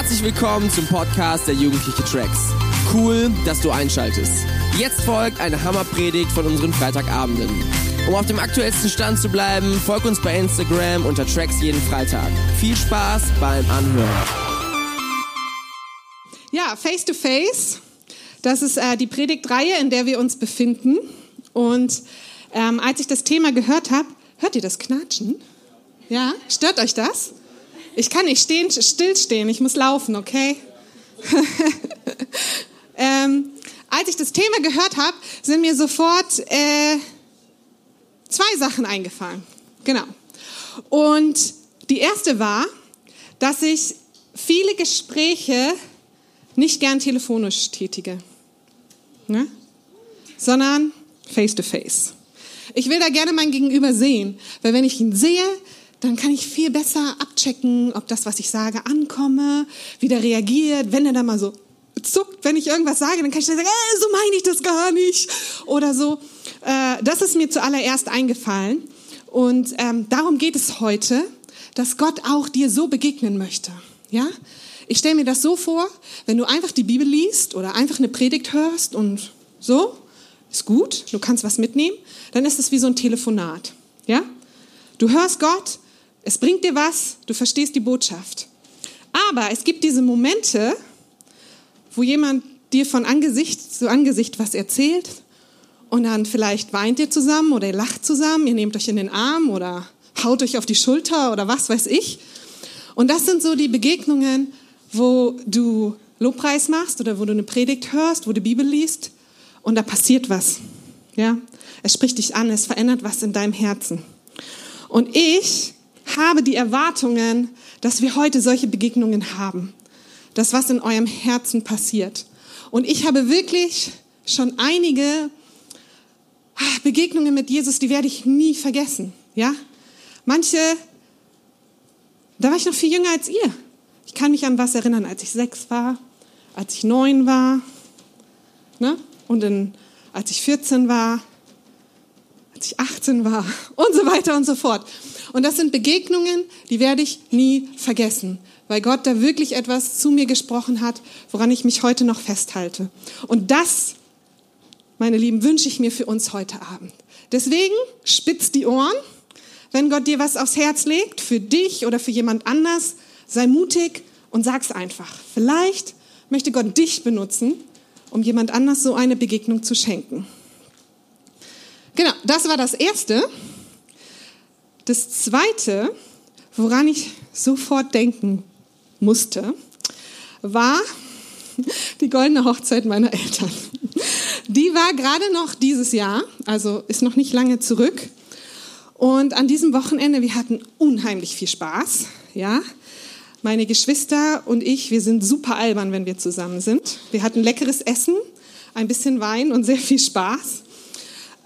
Herzlich willkommen zum Podcast der Jugendliche Tracks. Cool, dass du einschaltest. Jetzt folgt eine Hammerpredigt von unseren Freitagabenden. Um auf dem aktuellsten Stand zu bleiben, folg uns bei Instagram unter Tracks jeden Freitag. Viel Spaß beim Anhören. Ja, Face to Face. Das ist äh, die Predigtreihe, in der wir uns befinden. Und ähm, als ich das Thema gehört habe, hört ihr das Knatschen? Ja, stört euch das? Ich kann nicht stehen, stillstehen, ich muss laufen, okay? ähm, als ich das Thema gehört habe, sind mir sofort äh, zwei Sachen eingefallen. Genau. Und die erste war, dass ich viele Gespräche nicht gern telefonisch tätige, ne? sondern face to face. Ich will da gerne mein Gegenüber sehen, weil wenn ich ihn sehe, dann kann ich viel besser abchecken, ob das, was ich sage, ankomme, wie der reagiert. Wenn er dann mal so zuckt, wenn ich irgendwas sage, dann kann ich sagen, äh, so meine ich das gar nicht oder so. Äh, das ist mir zuallererst eingefallen und ähm, darum geht es heute, dass Gott auch dir so begegnen möchte. Ja, ich stelle mir das so vor, wenn du einfach die Bibel liest oder einfach eine Predigt hörst und so, ist gut, du kannst was mitnehmen, dann ist es wie so ein Telefonat. Ja? Du hörst Gott, es bringt dir was, du verstehst die Botschaft. Aber es gibt diese Momente, wo jemand dir von Angesicht zu Angesicht was erzählt und dann vielleicht weint ihr zusammen oder ihr lacht zusammen, ihr nehmt euch in den Arm oder haut euch auf die Schulter oder was weiß ich. Und das sind so die Begegnungen, wo du Lobpreis machst oder wo du eine Predigt hörst, wo du Bibel liest und da passiert was. Ja, es spricht dich an, es verändert was in deinem Herzen. Und ich habe die Erwartungen, dass wir heute solche Begegnungen haben, dass was in eurem Herzen passiert. Und ich habe wirklich schon einige ah, Begegnungen mit Jesus, die werde ich nie vergessen. Ja, manche, da war ich noch viel jünger als ihr. Ich kann mich an was erinnern, als ich sechs war, als ich neun war, ne? und in, als ich 14 war, als ich 18 war und so weiter und so fort. Und das sind Begegnungen, die werde ich nie vergessen, weil Gott da wirklich etwas zu mir gesprochen hat, woran ich mich heute noch festhalte. Und das, meine Lieben, wünsche ich mir für uns heute Abend. Deswegen spitz die Ohren, wenn Gott dir was aufs Herz legt, für dich oder für jemand anders, sei mutig und sag's einfach. Vielleicht möchte Gott dich benutzen, um jemand anders so eine Begegnung zu schenken. Genau, das war das Erste. Das Zweite, woran ich sofort denken musste, war die goldene Hochzeit meiner Eltern. Die war gerade noch dieses Jahr, also ist noch nicht lange zurück. Und an diesem Wochenende, wir hatten unheimlich viel Spaß, ja. Meine Geschwister und ich, wir sind super albern, wenn wir zusammen sind. Wir hatten leckeres Essen, ein bisschen Wein und sehr viel Spaß.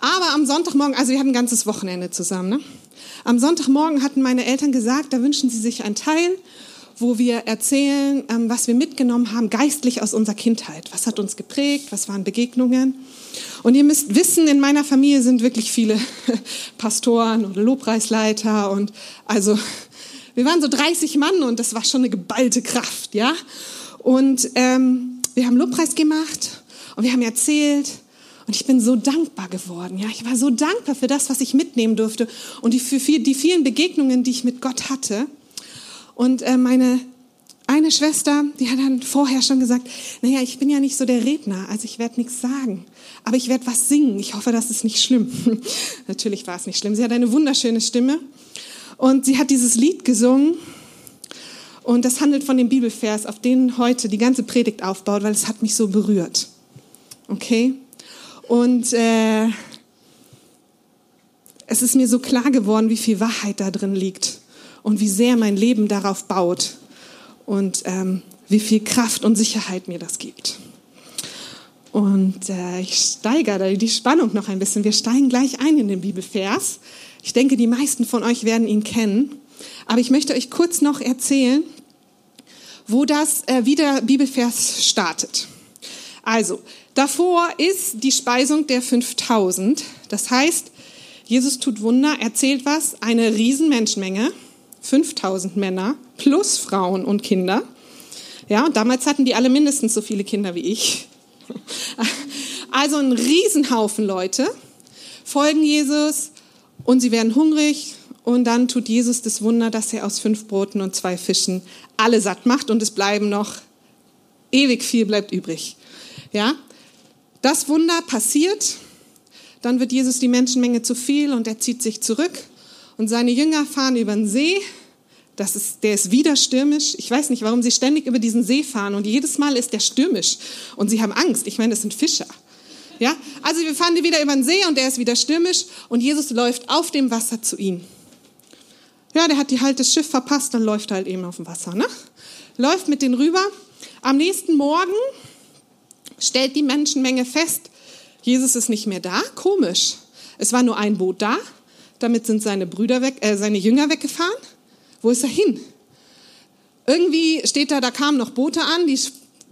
Aber am Sonntagmorgen, also wir hatten ein ganzes Wochenende zusammen. Ne? Am Sonntagmorgen hatten meine Eltern gesagt, da wünschen sie sich einen Teil, wo wir erzählen, ähm, was wir mitgenommen haben, geistlich aus unserer Kindheit. Was hat uns geprägt? Was waren Begegnungen? Und ihr müsst wissen, in meiner Familie sind wirklich viele Pastoren oder Lobpreisleiter und also wir waren so 30 Mann und das war schon eine geballte Kraft, ja. Und ähm, wir haben Lobpreis gemacht und wir haben erzählt und ich bin so dankbar geworden. Ja, ich war so dankbar für das, was ich mitnehmen durfte und die, für die vielen Begegnungen, die ich mit Gott hatte. Und äh, meine eine Schwester, die hat dann vorher schon gesagt, naja, ich bin ja nicht so der Redner, also ich werde nichts sagen, aber ich werde was singen. Ich hoffe, das ist nicht schlimm. Natürlich war es nicht schlimm. Sie hat eine wunderschöne Stimme und sie hat dieses Lied gesungen und das handelt von dem Bibelvers, auf den heute die ganze Predigt aufbaut, weil es hat mich so berührt. Okay? Und äh, es ist mir so klar geworden, wie viel Wahrheit da drin liegt und wie sehr mein Leben darauf baut und ähm, wie viel Kraft und Sicherheit mir das gibt. Und äh, ich steigere die Spannung noch ein bisschen. Wir steigen gleich ein in den Bibelvers. Ich denke, die meisten von euch werden ihn kennen. Aber ich möchte euch kurz noch erzählen, wo das, äh, wie der Bibelvers startet. Also, davor ist die Speisung der 5000. Das heißt, Jesus tut Wunder, erzählt was, eine Riesenmenschenmenge, 5000 Männer plus Frauen und Kinder. Ja, und damals hatten die alle mindestens so viele Kinder wie ich. Also ein Riesenhaufen Leute folgen Jesus und sie werden hungrig und dann tut Jesus das Wunder, dass er aus fünf Broten und zwei Fischen alle satt macht und es bleiben noch ewig viel bleibt übrig. Ja, das Wunder passiert, dann wird Jesus die Menschenmenge zu viel und er zieht sich zurück und seine Jünger fahren über den See. Das ist, der ist wieder stürmisch. Ich weiß nicht, warum sie ständig über diesen See fahren und jedes Mal ist der stürmisch und sie haben Angst. Ich meine, das sind Fischer. Ja, also wir fahren wieder über den See und der ist wieder stürmisch und Jesus läuft auf dem Wasser zu ihnen. Ja, der hat die halt das Schiff verpasst und läuft halt eben auf dem Wasser, ne? Läuft mit denen rüber. Am nächsten Morgen stellt die Menschenmenge fest, Jesus ist nicht mehr da. Komisch. Es war nur ein Boot da. Damit sind seine Brüder weg, äh, seine Jünger weggefahren. Wo ist er hin? Irgendwie steht da, da kamen noch Boote an, die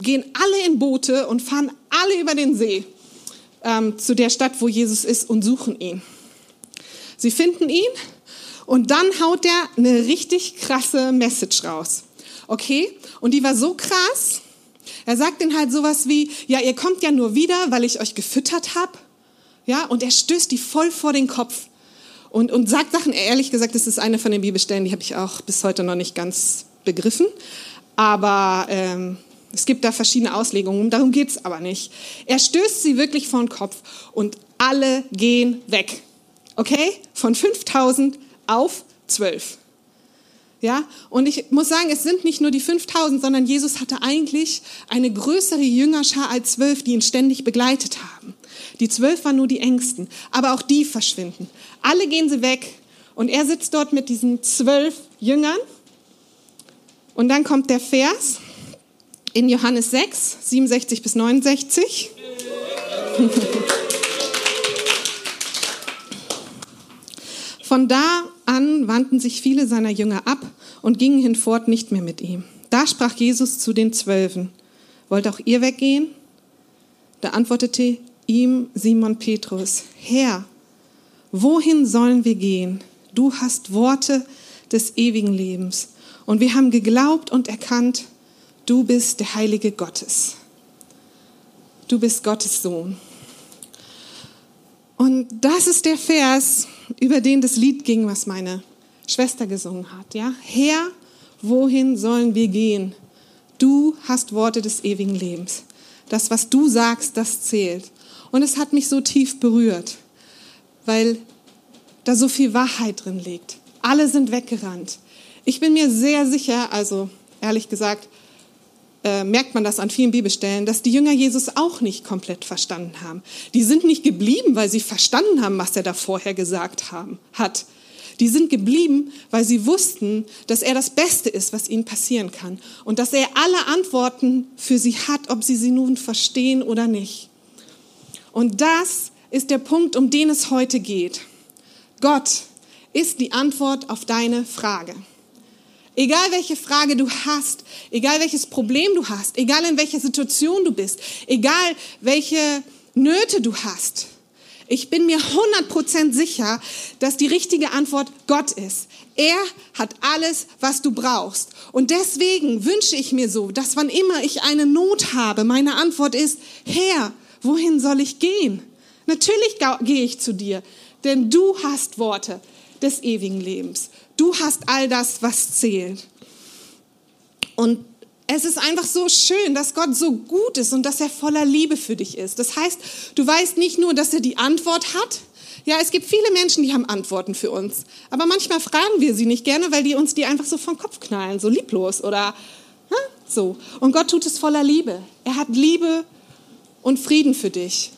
gehen alle in Boote und fahren alle über den See ähm, zu der Stadt, wo Jesus ist und suchen ihn. Sie finden ihn und dann haut er eine richtig krasse Message raus. Okay? Und die war so krass. Er sagt ihnen halt sowas wie, ja, ihr kommt ja nur wieder, weil ich euch gefüttert habe. Ja, und er stößt die voll vor den Kopf. Und, und sagt Sachen, ehrlich gesagt, das ist eine von den Bibelstellen, die habe ich auch bis heute noch nicht ganz begriffen. Aber ähm, es gibt da verschiedene Auslegungen, darum geht es aber nicht. Er stößt sie wirklich vor den Kopf und alle gehen weg. Okay? Von 5000 auf 12. Ja, und ich muss sagen, es sind nicht nur die 5000, sondern Jesus hatte eigentlich eine größere Jüngerschar als zwölf, die ihn ständig begleitet haben. Die zwölf waren nur die Ängsten, aber auch die verschwinden. Alle gehen sie weg und er sitzt dort mit diesen zwölf Jüngern. Und dann kommt der Vers in Johannes 6, 67 bis 69. Von da an wandten sich viele seiner Jünger ab und gingen hinfort nicht mehr mit ihm. Da sprach Jesus zu den Zwölfen, wollt auch ihr weggehen? Da antwortete ihm Simon Petrus, Herr, wohin sollen wir gehen? Du hast Worte des ewigen Lebens. Und wir haben geglaubt und erkannt, du bist der Heilige Gottes. Du bist Gottes Sohn. Und das ist der Vers, über den das Lied ging, was meine Schwester gesungen hat. Ja, Herr, wohin sollen wir gehen? Du hast Worte des ewigen Lebens. Das, was du sagst, das zählt. Und es hat mich so tief berührt, weil da so viel Wahrheit drin liegt. Alle sind weggerannt. Ich bin mir sehr sicher, also ehrlich gesagt, äh, merkt man das an vielen Bibelstellen, dass die Jünger Jesus auch nicht komplett verstanden haben. Die sind nicht geblieben, weil sie verstanden haben, was er da vorher gesagt haben, hat. Die sind geblieben, weil sie wussten, dass er das Beste ist, was ihnen passieren kann. Und dass er alle Antworten für sie hat, ob sie sie nun verstehen oder nicht. Und das ist der Punkt, um den es heute geht. Gott ist die Antwort auf deine Frage. Egal welche Frage du hast, egal welches Problem du hast, egal in welcher Situation du bist, egal welche Nöte du hast, ich bin mir 100% sicher, dass die richtige Antwort Gott ist. Er hat alles, was du brauchst. Und deswegen wünsche ich mir so, dass wann immer ich eine Not habe, meine Antwort ist, Herr, wohin soll ich gehen? Natürlich gehe ich zu dir, denn du hast Worte des ewigen Lebens. Du hast all das, was zählt. Und es ist einfach so schön, dass Gott so gut ist und dass er voller Liebe für dich ist. Das heißt, du weißt nicht nur, dass er die Antwort hat. Ja, es gibt viele Menschen, die haben Antworten für uns. Aber manchmal fragen wir sie nicht gerne, weil die uns die einfach so vom Kopf knallen, so lieblos oder so. Und Gott tut es voller Liebe. Er hat Liebe und Frieden für dich.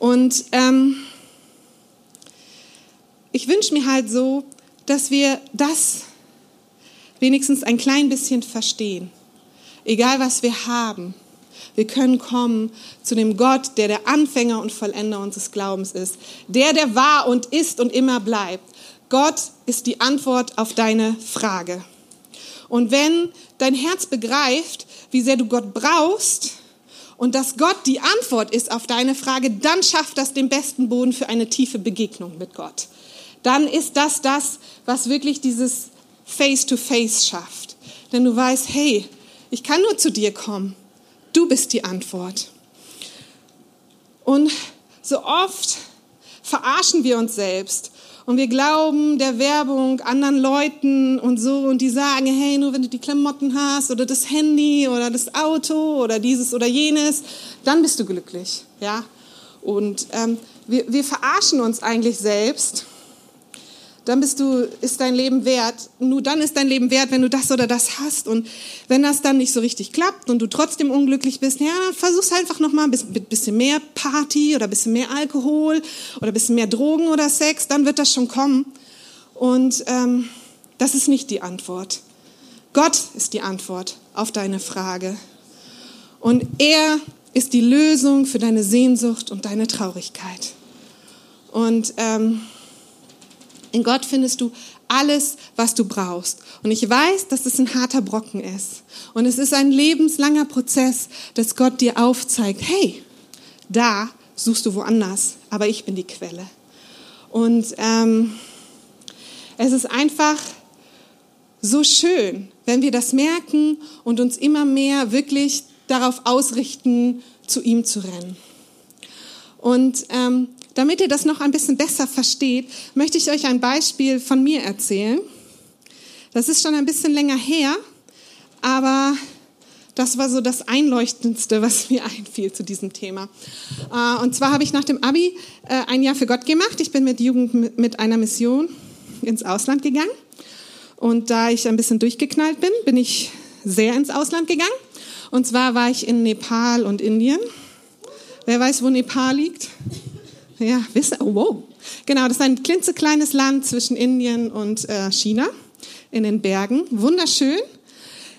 Und ähm, ich wünsche mir halt so, dass wir das wenigstens ein klein bisschen verstehen. Egal was wir haben, wir können kommen zu dem Gott, der der Anfänger und Vollender unseres Glaubens ist, der, der war und ist und immer bleibt. Gott ist die Antwort auf deine Frage. Und wenn dein Herz begreift, wie sehr du Gott brauchst und dass Gott die Antwort ist auf deine Frage, dann schafft das den besten Boden für eine tiefe Begegnung mit Gott dann ist das das, was wirklich dieses face-to-face schafft. Denn du weißt, hey, ich kann nur zu dir kommen. Du bist die Antwort. Und so oft verarschen wir uns selbst und wir glauben der Werbung, anderen Leuten und so und die sagen, hey, nur wenn du die Klamotten hast oder das Handy oder das Auto oder dieses oder jenes, dann bist du glücklich, ja. Und ähm, wir, wir verarschen uns eigentlich selbst dann bist du, ist dein Leben wert. Nur dann ist dein Leben wert, wenn du das oder das hast. Und wenn das dann nicht so richtig klappt und du trotzdem unglücklich bist, ja, dann versuch's einfach nochmal ein bisschen, mehr Party oder ein bisschen mehr Alkohol oder ein bisschen mehr Drogen oder Sex, dann wird das schon kommen. Und ähm, das ist nicht die Antwort. Gott ist die Antwort auf deine Frage. Und er ist die Lösung für deine Sehnsucht und deine Traurigkeit. Und ähm, in Gott findest du alles, was du brauchst. Und ich weiß, dass es ein harter Brocken ist. Und es ist ein lebenslanger Prozess, dass Gott dir aufzeigt, hey, da suchst du woanders, aber ich bin die Quelle. Und ähm, es ist einfach so schön, wenn wir das merken und uns immer mehr wirklich darauf ausrichten, zu ihm zu rennen. Und ähm, damit ihr das noch ein bisschen besser versteht, möchte ich euch ein Beispiel von mir erzählen. Das ist schon ein bisschen länger her, aber das war so das Einleuchtendste, was mir einfiel zu diesem Thema. Äh, und zwar habe ich nach dem Abi äh, ein Jahr für Gott gemacht. Ich bin mit Jugend mit einer Mission ins Ausland gegangen. Und da ich ein bisschen durchgeknallt bin, bin ich sehr ins Ausland gegangen. Und zwar war ich in Nepal und Indien. Wer weiß, wo Nepal liegt? Ja, wisst oh, wow. Genau, das ist ein klitzekleines Land zwischen Indien und äh, China in den Bergen. Wunderschön.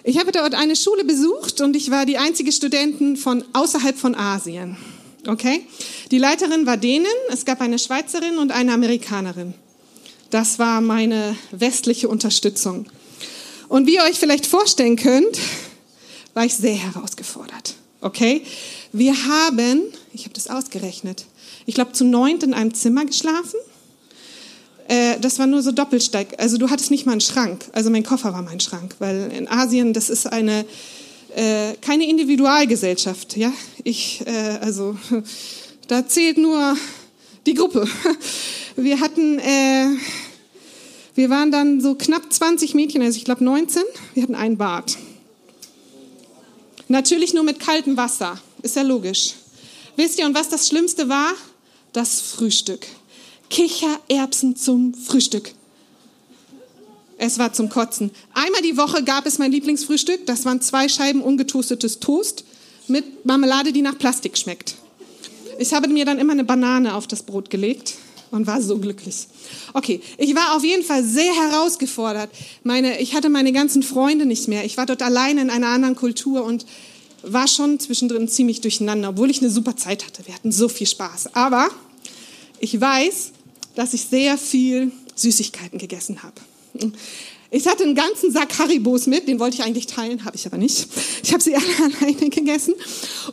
Ich habe dort eine Schule besucht und ich war die einzige Studentin von außerhalb von Asien. Okay? Die Leiterin war Dänen, es gab eine Schweizerin und eine Amerikanerin. Das war meine westliche Unterstützung. Und wie ihr euch vielleicht vorstellen könnt, war ich sehr herausgefordert. Okay? Wir haben, ich habe das ausgerechnet, ich glaube, zu neunt in einem Zimmer geschlafen. Äh, das war nur so Doppelsteig. Also du hattest nicht mal einen Schrank. Also mein Koffer war mein Schrank, weil in Asien, das ist eine, äh, keine Individualgesellschaft. Ja? Ich, äh, also da zählt nur die Gruppe. Wir hatten, äh, wir waren dann so knapp 20 Mädchen, also ich glaube 19. Wir hatten ein Bad. Natürlich nur mit kaltem Wasser, ist ja logisch. Wisst ihr, und was das Schlimmste war? Das Frühstück. Kichererbsen zum Frühstück. Es war zum Kotzen. Einmal die Woche gab es mein Lieblingsfrühstück. Das waren zwei Scheiben ungetoastetes Toast mit Marmelade, die nach Plastik schmeckt. Ich habe mir dann immer eine Banane auf das Brot gelegt und war so glücklich. Okay, ich war auf jeden Fall sehr herausgefordert. Meine, ich hatte meine ganzen Freunde nicht mehr. Ich war dort alleine in einer anderen Kultur und war schon zwischendrin ziemlich durcheinander, obwohl ich eine super Zeit hatte. Wir hatten so viel Spaß. Aber ich weiß, dass ich sehr viel Süßigkeiten gegessen habe. Ich hatte einen ganzen Sack Haribos mit, den wollte ich eigentlich teilen, habe ich aber nicht. Ich habe sie alle alleine gegessen.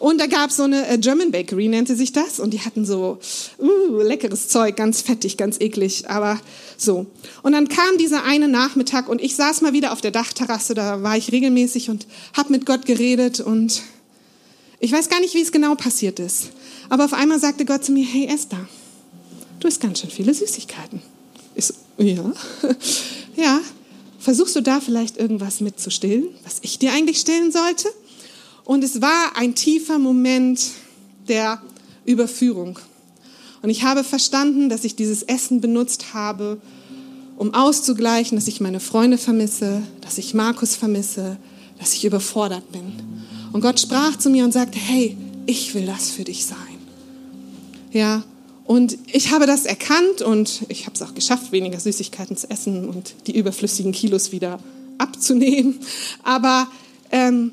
Und da gab es so eine äh, German Bakery, nannte sich das. Und die hatten so uh, leckeres Zeug, ganz fettig, ganz eklig, aber so. Und dann kam dieser eine Nachmittag und ich saß mal wieder auf der Dachterrasse, da war ich regelmäßig und habe mit Gott geredet. Und ich weiß gar nicht, wie es genau passiert ist. Aber auf einmal sagte Gott zu mir, hey Esther, du hast ganz schön viele Süßigkeiten. Ich so, ja, ja, Versuchst du da vielleicht irgendwas mitzustillen, was ich dir eigentlich stillen sollte? Und es war ein tiefer Moment der Überführung. Und ich habe verstanden, dass ich dieses Essen benutzt habe, um auszugleichen, dass ich meine Freunde vermisse, dass ich Markus vermisse, dass ich überfordert bin. Und Gott sprach zu mir und sagte, hey, ich will das für dich sein. Ja, und ich habe das erkannt und ich habe es auch geschafft, weniger Süßigkeiten zu essen und die überflüssigen Kilos wieder abzunehmen. Aber ähm,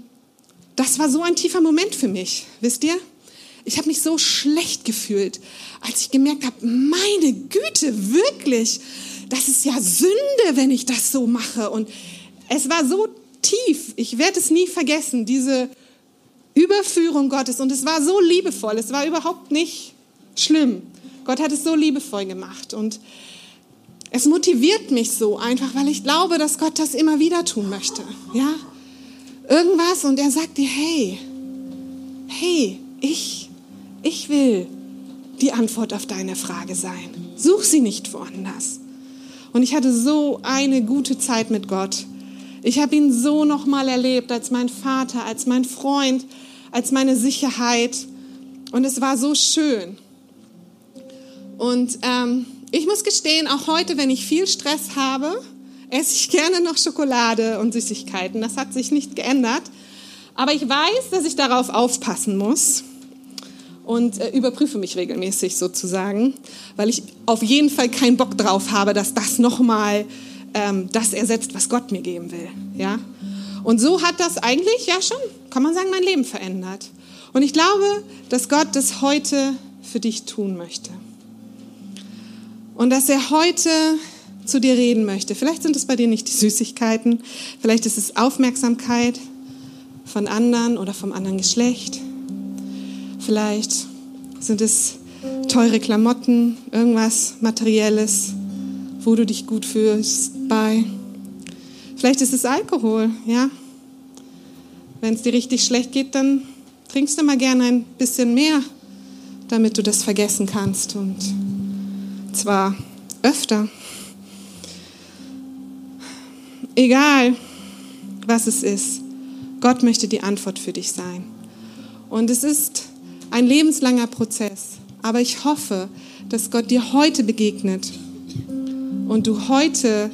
das war so ein tiefer Moment für mich, wisst ihr? Ich habe mich so schlecht gefühlt, als ich gemerkt habe, meine Güte, wirklich, das ist ja Sünde, wenn ich das so mache. Und es war so tief, ich werde es nie vergessen, diese Überführung Gottes. Und es war so liebevoll, es war überhaupt nicht schlimm. Gott hat es so liebevoll gemacht. Und es motiviert mich so einfach, weil ich glaube, dass Gott das immer wieder tun möchte. Ja? Irgendwas und er sagt dir, hey, hey, ich, ich will die Antwort auf deine Frage sein. Such sie nicht woanders. Und ich hatte so eine gute Zeit mit Gott. Ich habe ihn so nochmal erlebt als mein Vater, als mein Freund, als meine Sicherheit. Und es war so schön. Und ähm, ich muss gestehen, auch heute, wenn ich viel Stress habe, esse ich gerne noch Schokolade und Süßigkeiten. Das hat sich nicht geändert. Aber ich weiß, dass ich darauf aufpassen muss und äh, überprüfe mich regelmäßig sozusagen, weil ich auf jeden Fall keinen Bock drauf habe, dass das nochmal ähm, das ersetzt, was Gott mir geben will. Ja? Und so hat das eigentlich, ja schon, kann man sagen, mein Leben verändert. Und ich glaube, dass Gott das heute für dich tun möchte. Und dass er heute zu dir reden möchte. Vielleicht sind es bei dir nicht die Süßigkeiten, vielleicht ist es Aufmerksamkeit von anderen oder vom anderen Geschlecht. Vielleicht sind es teure Klamotten, irgendwas Materielles, wo du dich gut fühlst bei. Vielleicht ist es Alkohol, ja. Wenn es dir richtig schlecht geht, dann trinkst du mal gerne ein bisschen mehr, damit du das vergessen kannst und zwar öfter. Egal, was es ist, Gott möchte die Antwort für dich sein. Und es ist ein lebenslanger Prozess, aber ich hoffe, dass Gott dir heute begegnet und du heute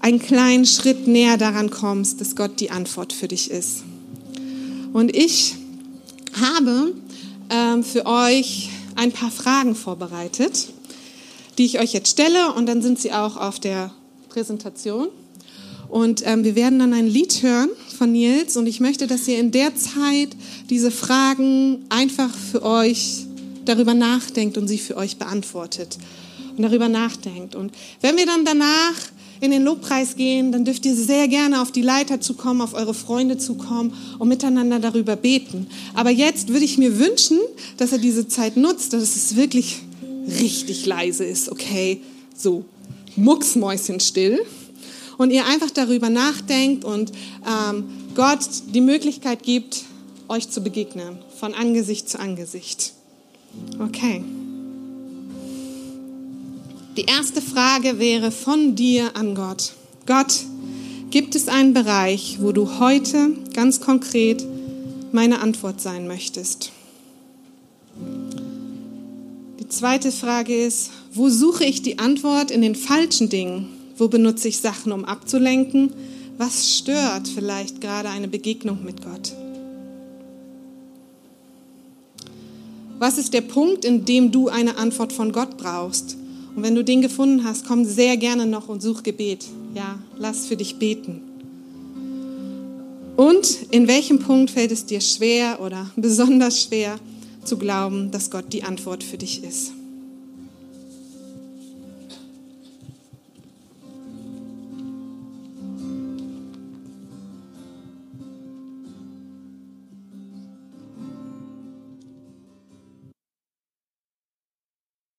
einen kleinen Schritt näher daran kommst, dass Gott die Antwort für dich ist. Und ich habe ähm, für euch ein paar Fragen vorbereitet die ich euch jetzt stelle und dann sind sie auch auf der Präsentation. Und ähm, wir werden dann ein Lied hören von Nils und ich möchte, dass ihr in der Zeit diese Fragen einfach für euch darüber nachdenkt und sie für euch beantwortet und darüber nachdenkt. Und wenn wir dann danach in den Lobpreis gehen, dann dürft ihr sehr gerne auf die Leiter zukommen, auf eure Freunde zukommen und miteinander darüber beten. Aber jetzt würde ich mir wünschen, dass er diese Zeit nutzt, dass es wirklich richtig leise ist, okay, so mucksmäuschenstill und ihr einfach darüber nachdenkt und ähm, Gott die Möglichkeit gibt, euch zu begegnen, von Angesicht zu Angesicht. Okay. Die erste Frage wäre von dir an Gott. Gott, gibt es einen Bereich, wo du heute ganz konkret meine Antwort sein möchtest? Zweite Frage ist, wo suche ich die Antwort in den falschen Dingen? Wo benutze ich Sachen, um abzulenken? Was stört vielleicht gerade eine Begegnung mit Gott? Was ist der Punkt, in dem du eine Antwort von Gott brauchst? Und wenn du den gefunden hast, komm sehr gerne noch und such Gebet. Ja, lass für dich beten. Und in welchem Punkt fällt es dir schwer oder besonders schwer, zu glauben, dass Gott die Antwort für dich ist.